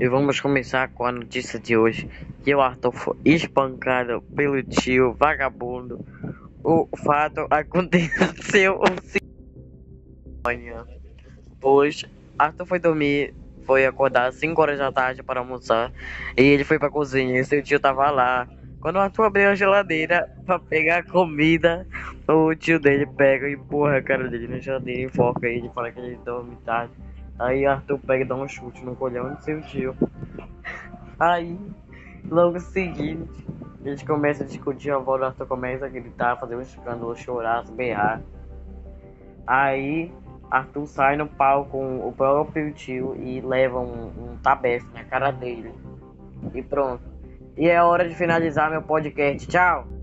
E vamos começar com a notícia de hoje: que o Arthur foi espancado pelo tio vagabundo. O fato aconteceu manhã, pois Arthur foi dormir, foi acordar às 5 horas da tarde para almoçar e ele foi para a cozinha e seu tio tava lá. Quando o Arthur abriu a geladeira para pegar comida, o tio dele pega e empurra a cara dele na geladeira enfoca ele, fala que ele dorme tarde. Aí Arthur pega e dá um chute no colhão de seu tio. Aí, logo seguinte, eles começam a discutir, a avó do Arthur começa a gritar, fazer um escândalo, chorar, berrar. Aí, Arthur sai no palco com o próprio tio e leva um, um tabefe na cara dele. E pronto. E é hora de finalizar meu podcast. Tchau!